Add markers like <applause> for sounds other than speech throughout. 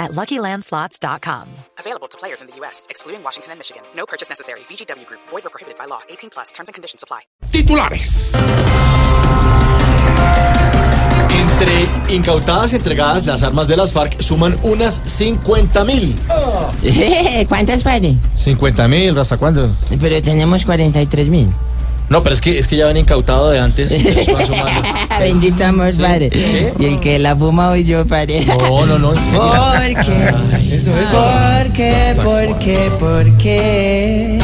at LuckyLandSlots.com. Available to players in the U.S., excluding Washington and Michigan. No purchase necessary. VGW Group. Void or prohibited by law. 18 plus. Terms and conditions apply. Titulares. Entre incautadas y entregadas, las armas de las FARC suman unas 50 mil. <laughs> ¿Cuántas, padre? 50 mil, ¿hasta cuándo? Pero tenemos 43 mil. No, pero es que, es que ya habían incautado de antes. <laughs> Bendito amor, padre. ¿Qué? Y el que la fuma hoy yo, padre. No, no, no, en serio. ¿Por qué? Eso, eso. ¿Por qué? ¿Por qué? ¿Por qué?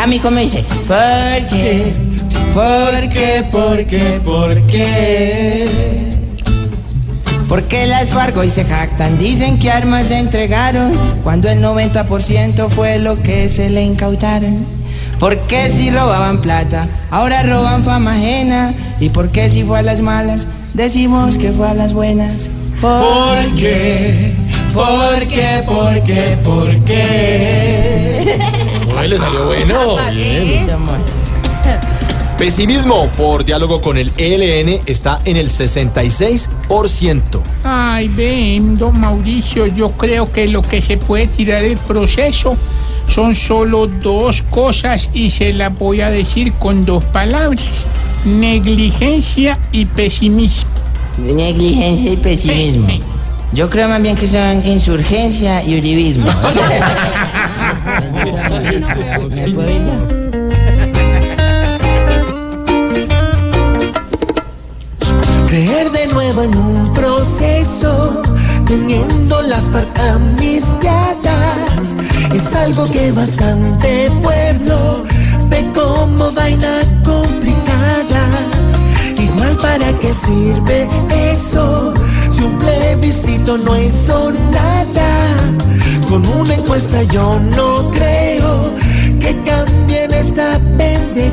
A mí, ¿cómo dice? ¿Por qué? ¿Por qué? ¿Por qué? ¿Por qué? Porque las FARC hoy se jactan, dicen que armas se entregaron, cuando el 90% fue lo que se le incautaron. Porque si robaban plata, ahora roban fama ajena, y porque si fue a las malas, decimos que fue a las buenas. ¿Por qué? ¿Por qué? ¿Por qué? ¿Por qué? <laughs> Ay, le salió bueno. Bien. Amor. Pesimismo por diálogo con el ELN está en el 66%. Ay, ven, don Mauricio, yo creo que lo que se puede tirar del proceso son solo dos cosas y se las voy a decir con dos palabras. Negligencia y pesimismo. Negligencia y pesimismo. Yo creo más bien que son insurgencia y uribismo. <laughs> Creer de nuevo en un proceso, teniendo las amnistiadas, es algo que bastante pueblo ve como vaina complicada. Igual para qué sirve eso, si un plebiscito no hizo nada. Con una encuesta yo no creo que cambien esta pendejada.